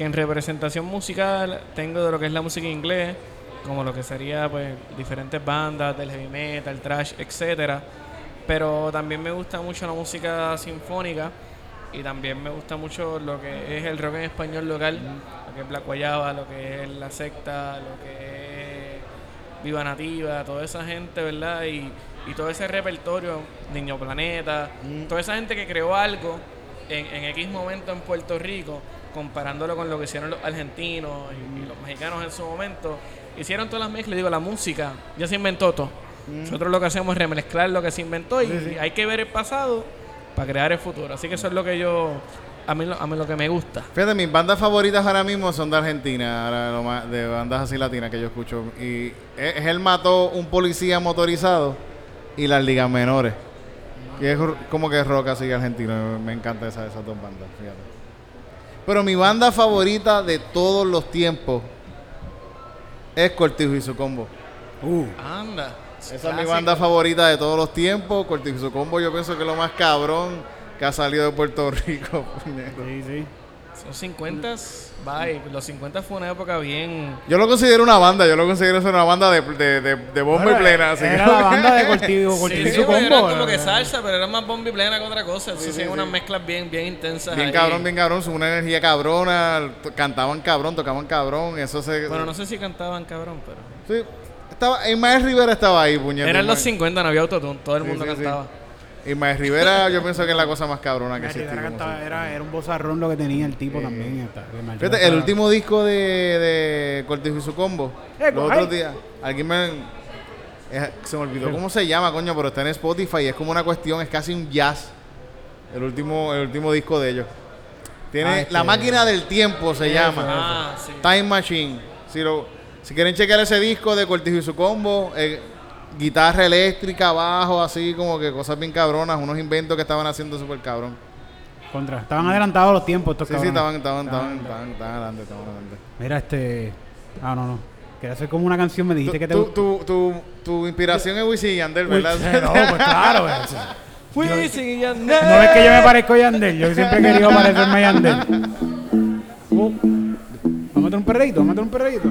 que en representación musical tengo de lo que es la música en inglés, como lo que sería pues diferentes bandas del heavy metal, trash, etcétera. Pero también me gusta mucho la música sinfónica y también me gusta mucho lo que es el rock en español local, lo que es Black Guayaba, lo que es La Secta, lo que es Viva Nativa, toda esa gente, ¿verdad? Y, y todo ese repertorio, Niño Planeta, toda esa gente que creó algo en, en X momento en Puerto Rico, comparándolo con lo que hicieron los argentinos y, y los mexicanos en su momento, hicieron todas las mezclas, digo, la música ya se inventó todo. Nosotros lo que hacemos es remezclar lo que se inventó y, hay que ver el pasado para crear el futuro. Así que eso es lo que yo, a mí, lo- a mí lo que me gusta. Fíjate, mis bandas favoritas ahora mismo son de Argentina, ahora lo más- de bandas así latinas que yo escucho. Y es, él mató un policía motorizado y las ligas menores. Y es como que es rock así argentino. Me encanta esa- esas dos bandas, fíjate. Pero mi banda favorita de todos los tiempos es Cortijo y su combo. Uh, Anda. Esa es mi banda favorita de todos los tiempos. Cortijo y su combo yo pienso que es lo más cabrón que ha salido de Puerto Rico. [LAUGHS] sí, sí. Los 50, bye. Los 50 fue una época bien. Yo lo considero una banda, yo lo considero ser una banda de, de, de, de bomba Bueno, y plena. Así Era que- la banda de Cortijo, Cortijo [LAUGHS] Sí, y sí, su porque era combo. como que eh. salsa, pero era más bomba y plena que otra cosa. Sí, sí, sí, unas mezclas bien, bien intensas. Bien ahí. cabrón, bien cabrón, son una energía cabrona, cantaban cabrón, tocaban cabrón, eso se... Bueno, no sé si cantaban cabrón, pero. Sí, estaba, Ismael Rivera estaba ahí, puñeta. Eran los Ismael. 50, no había autotune, todo el Sí, mundo sí, sí. cantaba. Ismael Rivera yo pienso que es la cosa más cabrona que existe. Era, era un bozarrón lo que tenía el tipo también. Fíjate, ayuda el último disco de, de Cortijo y su combo, Eh, los otros días, alguien me... es- se me olvidó cómo se llama, coño, pero está en Spotify y es como una cuestión, es casi un jazz. El último, el último disco de ellos. Tiene Ah, este- La máquina del tiempo se llama. Ah, sí. Time Machine. Si, lo, si quieren chequear ese disco de Cortijo y su combo, eh, guitarra eléctrica, bajo, así como que cosas bien cabronas, unos inventos que estaban haciendo súper cabrón. Contra. Estaban adelantados los tiempos estos Sí, sí, cabrones. estaban, estaban, estaban, Estaban- estaban, estaban adelante, estaban adelante. Mira, este. Ah, no, no. Quería hacer como una canción, me dijiste que te Tu, tu, tu, tu inspiración es Wisin y Yandel, Uy, ¿verdad? [LAUGHS] No, pues claro. [LAUGHS] pues, Wisin y Yandel. No ves que yo me parezco a Yandel. Yo siempre he querido parecerme a Yandel. Uh, vamos a meter un perreíto, vamos a meter un perreíto.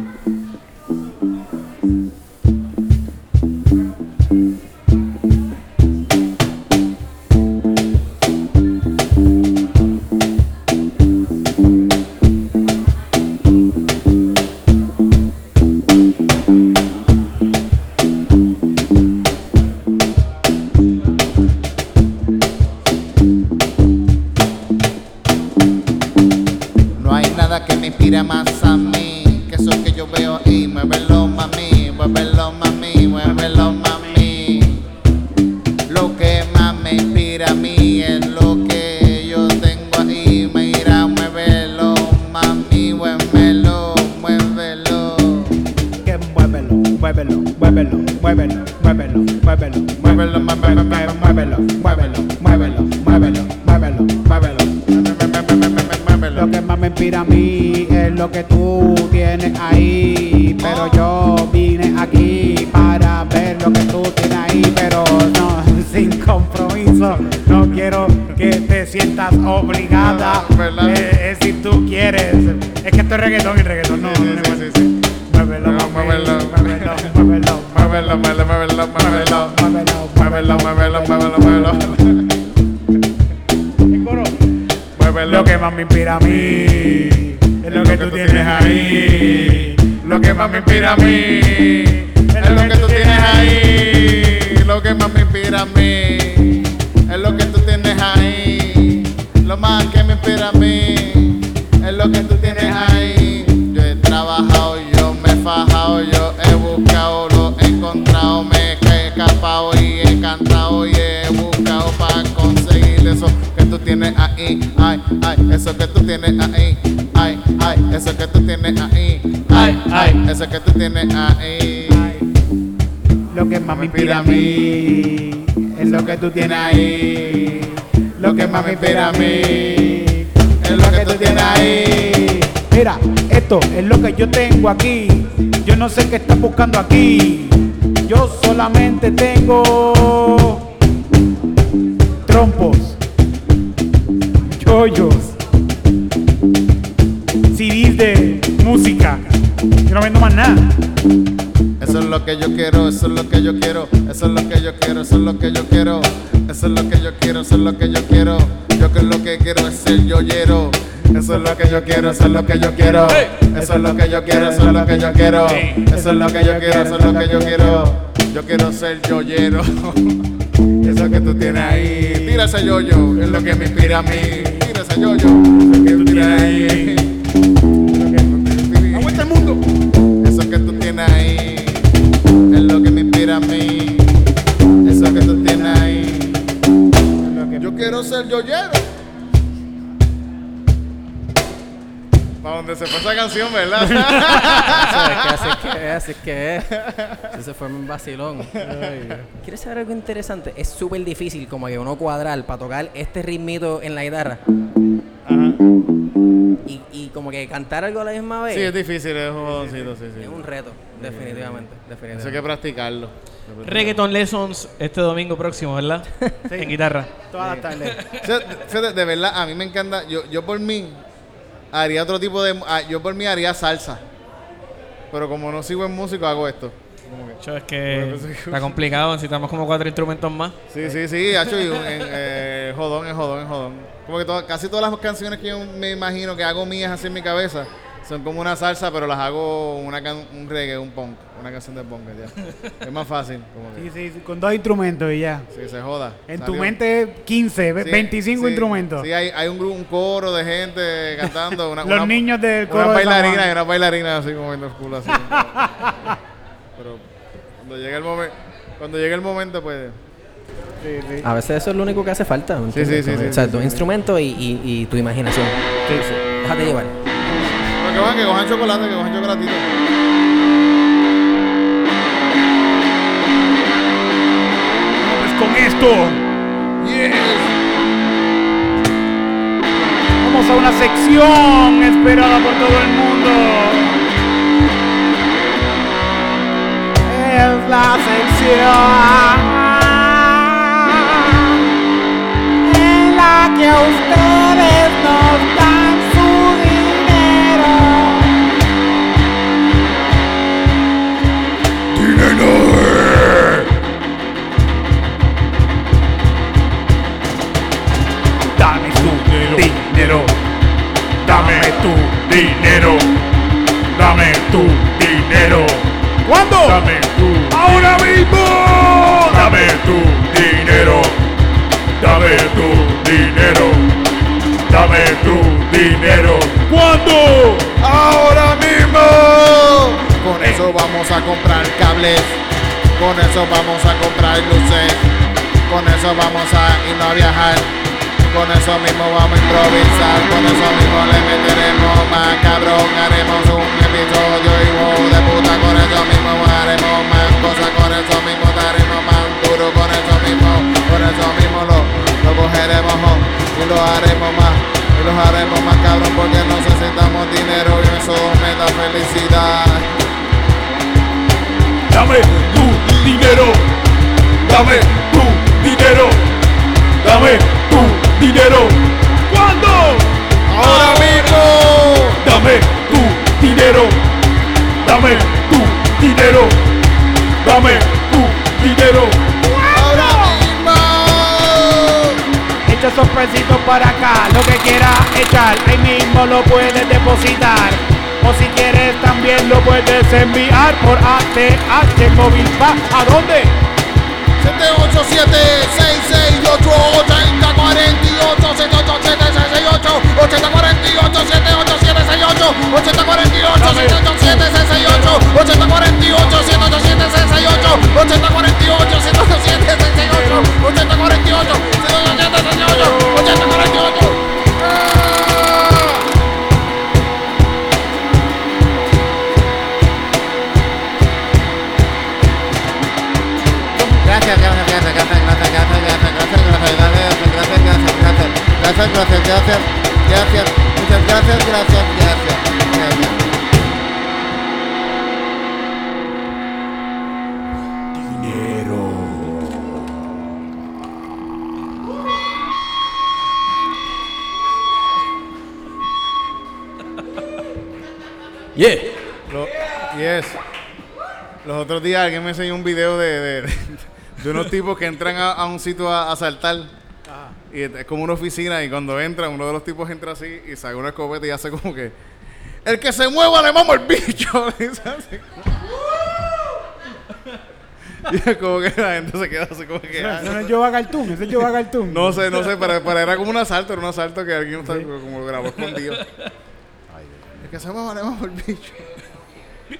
Lo que más me inspira a mí Ay, ay, eso que tú tienes ahí. Ay, ay, eso que tú tienes ahí. Lo que más me inspira a mí es lo que tú tienes ahí. Lo que más me inspira a mí es lo que tú tienes ahí. Mira, esto es lo que yo tengo aquí. Yo no sé qué estás buscando aquí. Yo solamente tengo trompos, chollos, Yo no vendo más nada. Eso es lo que yo quiero, eso es lo que yo quiero, eso es lo que yo quiero, eso es lo que yo quiero, eso es lo que yo quiero, eso es lo que yo quiero. Yo que lo que quiero es ser yoyero. Eso es lo que yo quiero, eso es lo que yo quiero. Eso es lo que yo quiero, eso es lo que yo quiero. Eso es lo que yo quiero, eso es lo que yo quiero. Yo quiero ser yoyero. Eso que tú tienes ahí. Tira ese yoyo, es lo que me inspira a mí. Tira ese yoyo, lo que tú tienes ahí. Que tú tienes ahí es lo que me inspira a mí. Eso que tú tienes ahí. Yo quiero ser yoyero. Para donde se fue esa canción, ¿verdad? [LAUGHS] [LAUGHS] Así es que, así es que, así es que es. Eso se fue un vacilón. ¿Quieres saber algo interesante? Es súper difícil como que uno cuadrar para tocar este ritmito en la guitarra. Y, y como que cantar algo a la misma vez. sí, es difícil, es un jodoncito, sí, sí. Es un reto, definitivamente. Eso hay definitivamente. que practicarlo. Reggaeton Lessons este domingo próximo, ¿verdad? [LAUGHS] En guitarra. Todas las tardes. [LAUGHS] De verdad, a mí me encanta. Yo, yo por mí haría otro tipo de. ah, Yo por mí haría salsa. Pero como no sigo en músico, hago esto. Yo, es que [LAUGHS] está complicado, necesitamos como cuatro instrumentos más. Sí, sí, sí, hacho, y un- en, eh, jodón, es jodón, es jodón. Como que casi todas las canciones que yo me imagino que hago mías así en mi cabeza son como una salsa, pero las hago una can- un reggae, un punk, una canción de punk, ya. [LAUGHS] Es más fácil, como que. Sí, sí, sí, con dos instrumentos y ya. Sí, se joda. En tu mente 15, ve- Sí, 25 sí, instrumentos. Sí, hay, hay un, grupo, un coro de gente cantando. Una, [LAUGHS] Los una- niños del Una coro de San bailarina y una bailarina así moviendo el culo así. [LAUGHS] Pero cuando llegue el momento, cuando llegue el momento, pues. A veces eso es lo único que hace falta. ¿me Sí, sí, sí, sí, O sea, sí, tu sí. instrumento y, y- y tu imaginación. Déjate llevar. Pero que van, que cojan chocolate, que cojan chocolatito. Pues con esto Yes. Vamos a una sección esperada por todo el mundo. Es la sección que ustedes nos dan su dinero. Dame tu dinero. Dame tu dinero. Dame tu dinero. ¿Cuándo? Dame tu ahora mismo. Dame tu dinero. Dame tu dinero. Dame tu dinero. ¿Cuándo? Ahora mismo. Con eso vamos a comprar cables. Con eso vamos a comprar luces. Con eso vamos a irnos a viajar. Con eso mismo vamos a improvisar. Con eso mismo le meteremos más cabrón. Haremos un episodio y wow de puta. Con eso mismo haremos más cosas. Con eso mismo daremos más duro. Con eso mismo, con eso mismo lo, lo cogeremos oh, y lo haremos más. Y los haremos más cabrón porque necesitamos dinero y eso me da felicidad. Dame tu dinero. Dame tu dinero. Dame tu dinero. ¿Cuándo? Ahora mismo. Dame tu dinero. Dame tu dinero. Dame tu dinero. Echa esos pesitos para acá, lo que quieras echar, ahí mismo lo puedes depositar. O si quieres también lo puedes enviar por ATH Móvil. ¿A dónde? 8048 8048 8048 8048 gracias, gracias, gracias, gracias, muchas gracias, gracias, gracias, gracias. Yeah. Lo- yes. Los otros días alguien me enseñó un video de, de, de unos tipos que entran a, a un sitio a, a saltar. Y es como una oficina y cuando entran, uno de los tipos entra así y saca una escopeta y hace como que... El que se mueva le mamo el bicho. [LAUGHS] [LAUGHS] Y es como que la gente se queda así como que... ah, Ese no es Jova Cartoon, ese es Jova Cartoon. No sé, no sé, pero, pero era como un asalto, era un asalto que alguien está- como grabó escondido. El que se mueva le mamo el bicho.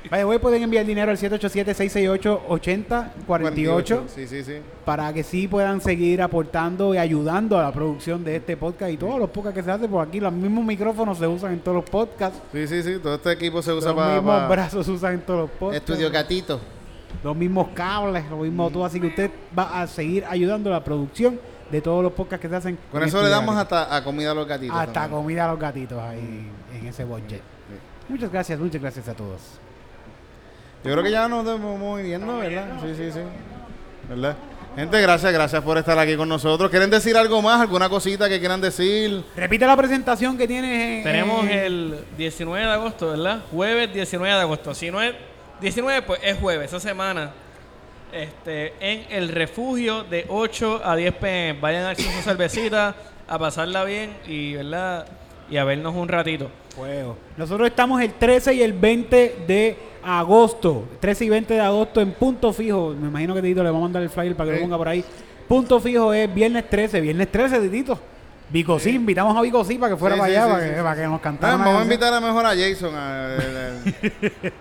Vaya, pueden enviar dinero al 787-668-8048 Sí, sí, sí. para que sí puedan seguir aportando y ayudando a la producción de este podcast y todos los podcasts que se hacen por aquí. Los mismos micrófonos se usan en todos los podcasts. Sí, sí, sí. Todo este equipo se usa Los para... mismos brazos se usan en todos los podcasts. Estudio Gatito. Los mismos cables, lo mismo todo. Así que usted va a seguir ayudando a la producción de todos los podcasts que se hacen. Con eso le Estudio damos hasta a comida a los gatitos. hasta también. comida a los gatitos ahí en ese budget. Muchas gracias, muchas gracias a todos. Yo creo que ya nos vamos viendo, ¿verdad? Sí, sí, sí. ¿Verdad? Gente, gracias, gracias por estar aquí con nosotros. ¿Quieren decir algo más? ¿Alguna cosita que quieran decir? Repite la presentación que tienes. en- Tenemos en- el 19 de agosto, ¿verdad? Jueves 19 de agosto. Si no es 19, pues es jueves, esa semana. Este, en el refugio de 8 a 10 pm. Vayan a darse su cervecita, a pasarla bien y, ¿verdad? Y a vernos un ratito. Fuego. Nosotros estamos el 13 y el 20 de agosto. 13 y 20 de agosto en punto fijo. Me imagino que Tito le va a mandar el flyer para que Sí. lo ponga por ahí. Punto fijo es viernes 13. Viernes 13, Tito. Vico sí, invitamos a Vico sí para que fuera Sí, para sí, allá, sí, para, sí, que, para que nos cantara. vamos a invitar a mejor a Jason. a- [LAUGHS] el-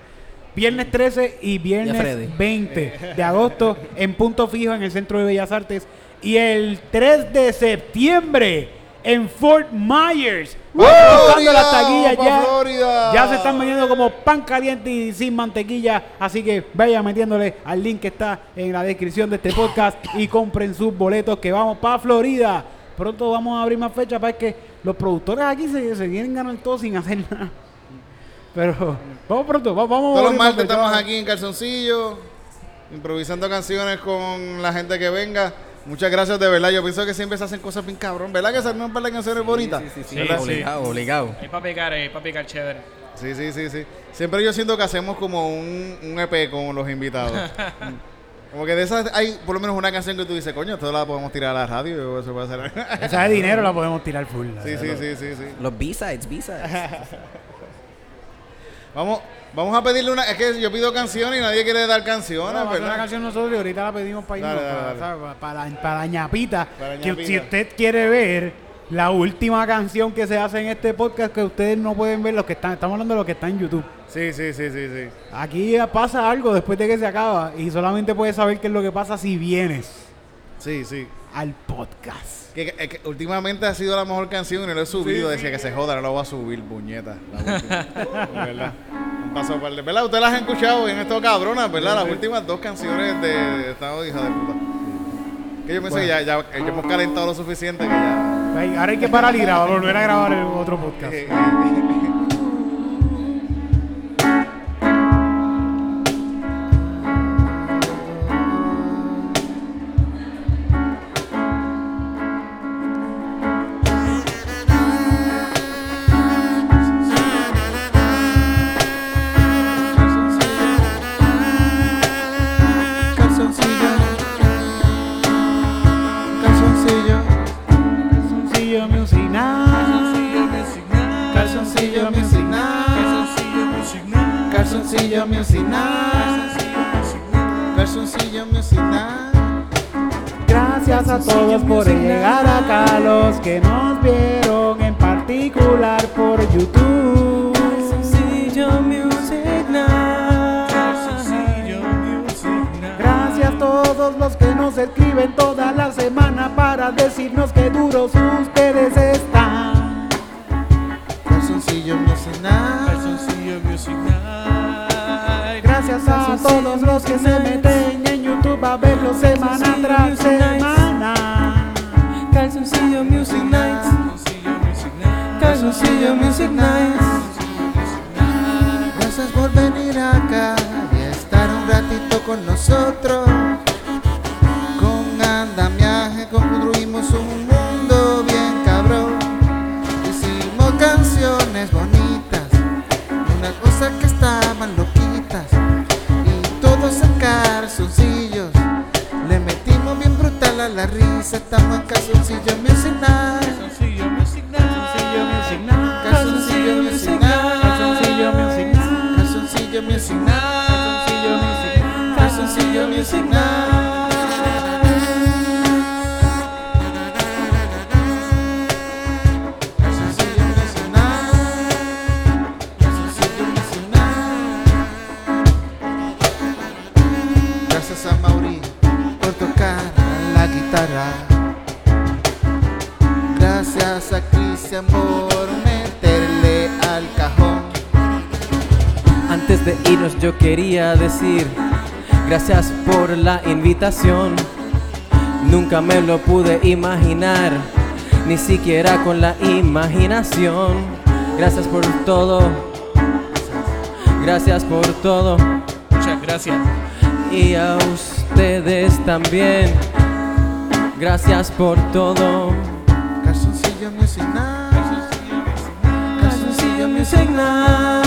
Viernes 13 y Y a viernes Freddy. 20 de agosto en punto fijo en el Centro de Bellas Artes Y el 3 de septiembre en Fort Myers. ¡Pa' Vamos Florida! las taquillas ¡Pa' ya. Florida! Ya se están vendiendo como pan caliente y sin mantequilla. Así que vayan metiéndole al link que está en la descripción de este podcast y compren sus boletos que vamos para Florida. Pronto vamos a abrir más fechas para que los productores aquí se, se vienen ganar todo sin hacer nada. Pero vamos pronto, va- vamos. a Todos los martes estamos aquí en Calzoncillo, improvisando canciones con la gente que venga. Muchas gracias de verdad. Yo pienso que siempre se hacen cosas bien cabrón. ¿Verdad que salen un par de canciones bonitas? Sí, sí, sí, obligado, obligado. Hay para picar, hay para picar chévere. Sí, sí, sí, sí. Siempre yo siento que hacemos como un, un EP con los invitados. [LAUGHS] como que de esas hay por lo menos una canción que tú dices, coño, esto la podemos tirar a la radio o eso puede ser. Esa de dinero la podemos tirar full. sí, sí, sí, sí, sí. Los B-sides, B-sides. [LAUGHS] Vamos, vamos a pedirle una. Es que yo pido canciones y nadie quiere dar canciones, una canción nosotros y ahorita la pedimos para irnos, Dale, dale, para, para, para ñapita. Para Que si usted quiere ver la última canción que se hace en este podcast que ustedes no pueden ver, los que están, estamos hablando de los que están en YouTube. Sí, sí, sí, sí, sí. Aquí pasa algo después de que se acaba y solamente puedes saber qué es lo que pasa si vienes Sí, sí. al podcast. Que, que- últimamente ha sido la mejor canción y no lo he subido. Decía que se joda, no lo voy a subir, puñeta. La [LAUGHS] verdad. Un paso para el- ¿Verdad? Ustedes las han escuchado y han estado cabronas, ¿verdad? Las últimas dos canciones de, de Estado de hija de puta. Que yo pensé que ya, ya, ya hemos calentado lo suficiente que ya. Ahora hay que parar y grabar, volver a grabar el otro podcast. La risa. Estamos en calzoncillo music night. Calzoncillo Music Night. Calzoncillo music night. Calzoncillo Music Night. Calzoncillo music night. Calzoncillo music night. Calzoncillo quería decir gracias por la invitación. Nunca me lo pude imaginar, ni siquiera con la imaginación. Gracias por todo, gracias por todo Muchas gracias. y a ustedes también. Gracias por todo. Music. Calzoncillo Music Night.